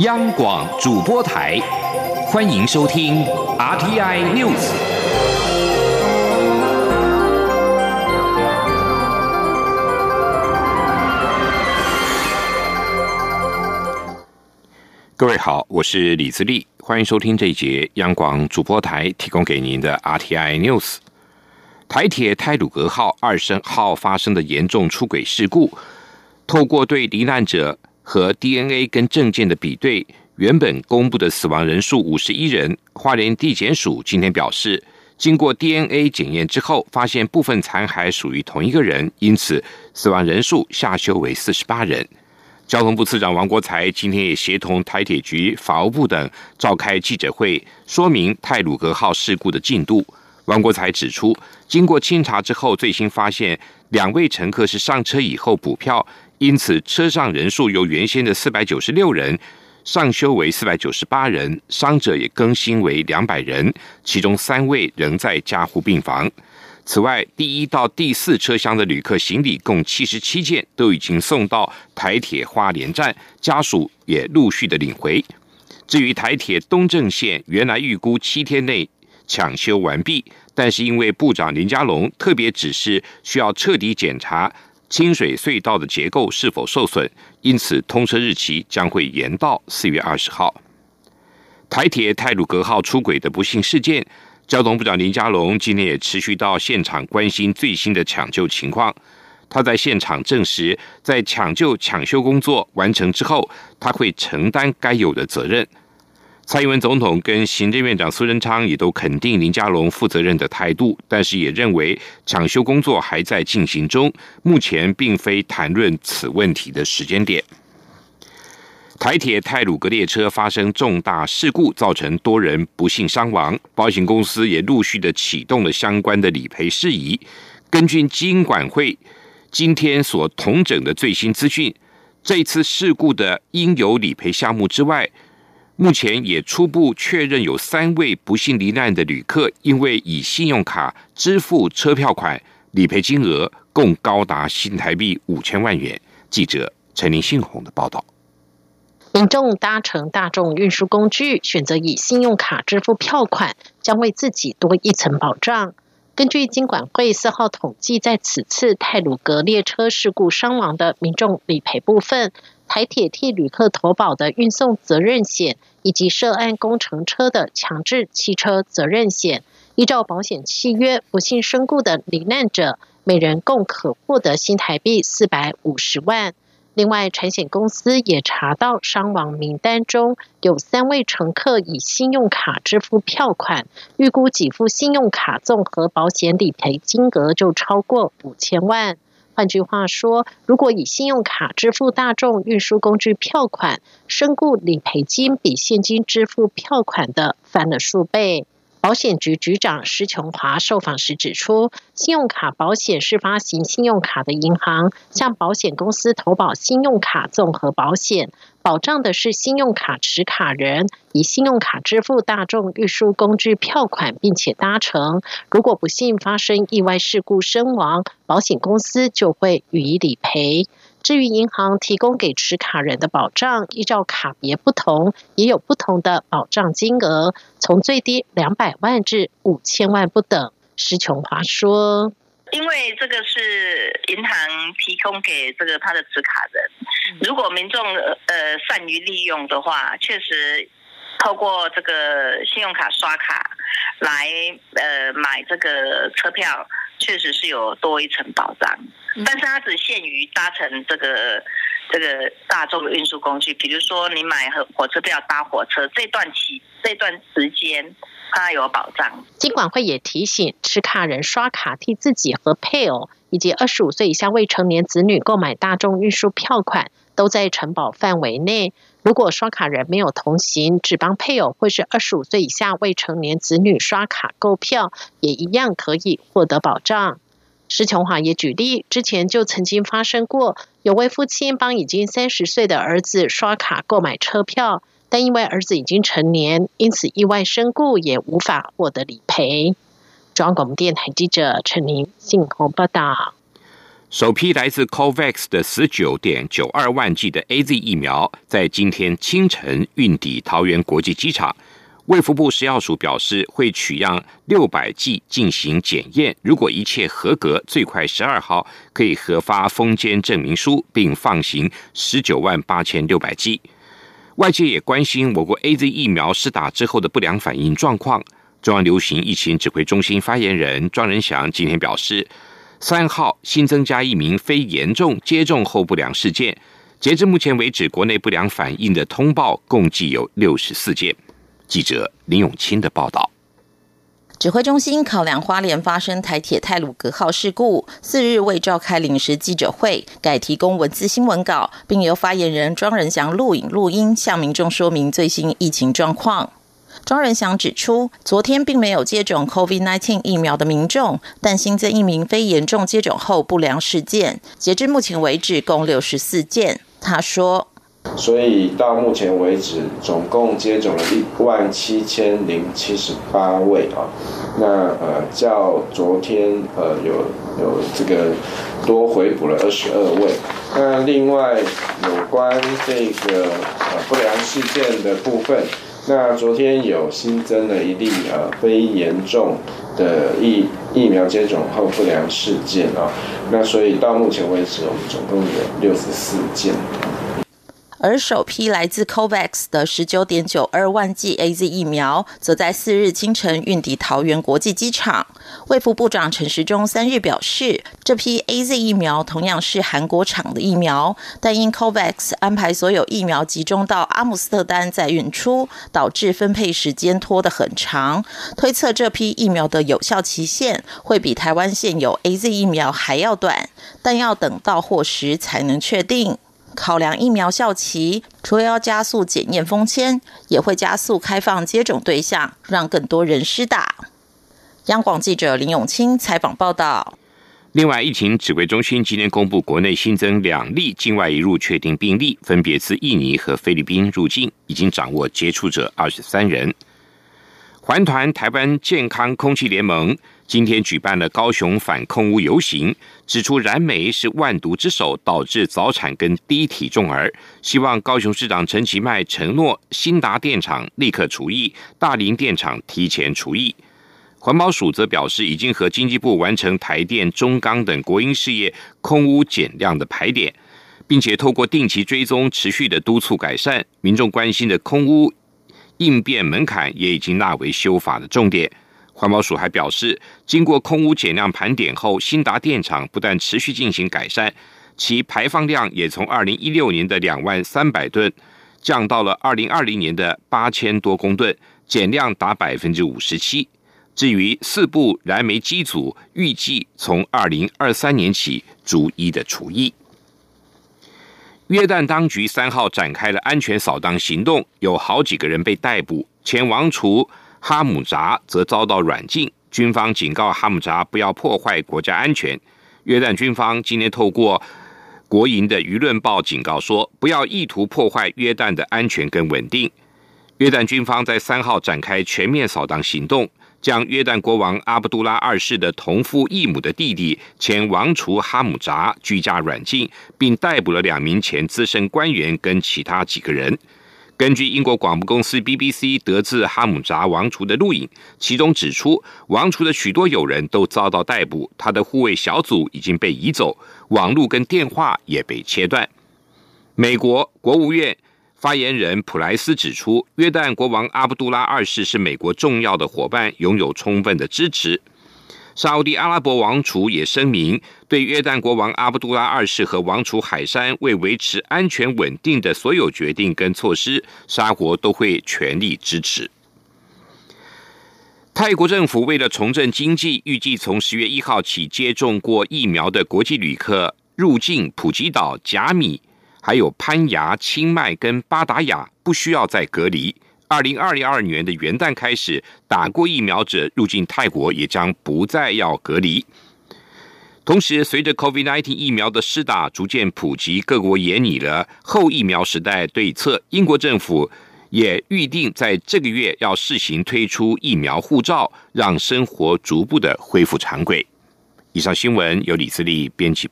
央广主播台，欢迎收听 RTI News。各位好，我是李自立，欢迎收听这一节央广主播台提供给您的 RTI News。台铁泰鲁格号二升号发生的严重出轨事故，透过对罹难者和 DNA 跟证件的比对，原本公布的死亡人数五十一人，花莲地检署今天表示，经过 DNA 检验之后，发现部分残骸属于同一个人，因此死亡人数下修为四十八人。交通部次长王国才今天也协同台铁局、法务部等召开记者会，说明泰鲁格号事故的进度。王国才指出，经过清查之后，最新发现两位乘客是上车以后补票，因此车上人数由原先的四百九十六人上修为四百九十八人，伤者也更新为两百人，其中三位仍在加护病房。此外，第一到第四车厢的旅客行李共七十七件，都已经送到台铁花莲站，家属也陆续的领回。至于台铁东正线，原来预估七天内。抢修完毕，但是因为部长林佳龙特别指示需要彻底检查清水隧道的结构是否受损，因此通车日期将会延到四月二十号。台铁泰鲁格号出轨的不幸事件，交通部长林佳龙今天也持续到现场关心最新的抢救情况。他在现场证实，在抢救抢修工作完成之后，他会承担该有的责任。蔡英文总统跟行政院长苏贞昌也都肯定林佳龙负责任的态度，但是也认为抢修工作还在进行中，目前并非谈论此问题的时间点。台铁泰鲁格列车发生重大事故，造成多人不幸伤亡，保险公司也陆续的启动了相关的理赔事宜。根据金管会今天所统整的最新资讯，这次事故的应有理赔项目之外。目前也初步确认有三位不幸罹难的旅客，因为以信用卡支付车票款，理赔金额共高达新台币五千万元。记者陈林信宏的报道。民众搭乘大众运输工具，选择以信用卡支付票款，将为自己多一层保障。根据金管会四号统计，在此次泰鲁格列车事故伤亡的民众理赔部分。台铁替旅客投保的运送责任险，以及涉案工程车的强制汽车责任险，依照保险契约，不幸身故的罹难者，每人共可获得新台币四百五十万。另外，产险公司也查到伤亡名单中有三位乘客以信用卡支付票款，预估给付信用卡综合保险理赔金额就超过五千万。换句话说，如果以信用卡支付大众运输工具票款，身故理赔金比现金支付票款的翻了数倍。保险局局长施琼华受访时指出，信用卡保险是发行信用卡的银行向保险公司投保信用卡综合保险，保障的是信用卡持卡人以信用卡支付大众运输工具票款，并且搭乘。如果不幸发生意外事故身亡，保险公司就会予以理赔。至于银行提供给持卡人的保障，依照卡别不同，也有不同的保障金额，从最低两百万至五千万不等。施琼华说：“因为这个是银行提供给这个他的持卡人，如果民众呃善于利用的话，确实透过这个信用卡刷卡来呃买这个车票，确实是有多一层保障。”但是它只限于搭乘这个这个大众的运输工具，比如说你买火火车票搭火车这段期这段时间，它有保障。金管会也提醒，持卡人刷卡替自己和配偶以及二十五岁以下未成年子女购买大众运输票款，都在承保范围内。如果刷卡人没有同行，只帮配偶或是二十五岁以下未成年子女刷卡购票，也一样可以获得保障。施琼华也举例，之前就曾经发生过，有位父亲帮已经三十岁的儿子刷卡购买车票，但因为儿子已经成年，因此意外身故也无法获得理赔。中央广播电台记者陈宁信鸿报道。首批来自 COVAX 的十九点九二万剂的 A Z 疫苗，在今天清晨运抵桃园国际机场。卫福部食药署表示，会取样六百剂进行检验，如果一切合格，最快十二号可以核发封监证明书，并放行十九万八千六百剂。外界也关心我国 A Z 疫苗施打之后的不良反应状况。中央流行疫情指挥中心发言人庄仁祥今天表示，三号新增加一名非严重接种后不良事件，截至目前为止，国内不良反应的通报共计有六十四件。记者林永清的报道。指挥中心考量花莲发生台铁泰鲁格号事故，四日未召开临时记者会，改提供文字新闻稿，并由发言人庄仁祥录影录音，向民众说明最新疫情状况。庄仁祥指出，昨天并没有接种 COVID-19 疫苗的民众，但新增一名非严重接种后不良事件，截至目前为止共六十四件。他说。所以到目前为止，总共接种了一万七千零七十八位啊。那呃，较昨天呃有有这个多回补了二十二位。那另外有关这个呃不良事件的部分，那昨天有新增了一例呃非严重的疫疫苗接种后不良事件啊。那所以到目前为止，我们总共有六十四件。而首批来自 COVAX 的十九点九二万剂 A Z 疫苗，则在四日清晨运抵桃园国际机场。卫副部长陈时中三日表示，这批 A Z 疫苗同样是韩国厂的疫苗，但因 COVAX 安排所有疫苗集中到阿姆斯特丹再运出，导致分配时间拖得很长。推测这批疫苗的有效期限会比台湾现有 A Z 疫苗还要短，但要等到货时才能确定。考量疫苗效期，除了要加速检验封签，也会加速开放接种对象，让更多人施打。央广记者林永清采访报道。另外，疫情指挥中心今天公布，国内新增两例境外移入确定病例，分别自印尼和菲律宾入境，已经掌握接触者二十三人。环团台湾健康空气联盟。今天举办了高雄反空污游行，指出燃煤是万毒之首，导致早产跟低体重儿。希望高雄市长陈其迈承诺，新达电厂立刻除役，大林电厂提前除役。环保署则表示，已经和经济部完成台电、中钢等国营事业空污减量的排点，并且透过定期追踪，持续的督促改善。民众关心的空污应变门槛也已经纳为修法的重点。环保署还表示，经过空污减量盘点后，新达电厂不但持续进行改善，其排放量也从二零一六年的两万三百吨降到了二零二零年的八千多公吨，减量达百分之五十七。至于四部燃煤机组，预计从二零二三年起逐一的除役。约旦当局三号展开了安全扫荡行动，有好几个人被逮捕，前王储。哈姆扎则遭到软禁，军方警告哈姆扎不要破坏国家安全。约旦军方今天透过国营的舆论报警告说，不要意图破坏约旦的安全跟稳定。约旦军方在三号展开全面扫荡行动，将约旦国王阿卜杜拉二世的同父异母的弟弟前王储哈姆扎居家软禁，并逮捕了两名前资深官员跟其他几个人。根据英国广播公司 BBC 得自哈姆扎王储的录影，其中指出，王储的许多友人都遭到逮捕，他的护卫小组已经被移走，网络跟电话也被切断。美国国务院发言人普莱斯指出，约旦国王阿卜杜拉二世是美国重要的伙伴，拥有充分的支持。沙地阿拉伯王储也声明，对约旦国王阿卜杜拉二世和王储海山为维持安全稳定的所有决定跟措施，沙国都会全力支持。泰国政府为了重振经济，预计从十月一号起，接种过疫苗的国际旅客入境普吉岛、甲米、还有攀牙、清迈跟巴达雅，不需要再隔离。二零二零二年的元旦开始，打过疫苗者入境泰国也将不再要隔离。同时，随着 COVID-19 疫苗的施打逐渐普及，各国也拟了后疫苗时代对策。英国政府也预定在这个月要试行推出疫苗护照，让生活逐步的恢复常轨。以上新闻由李自力编辑。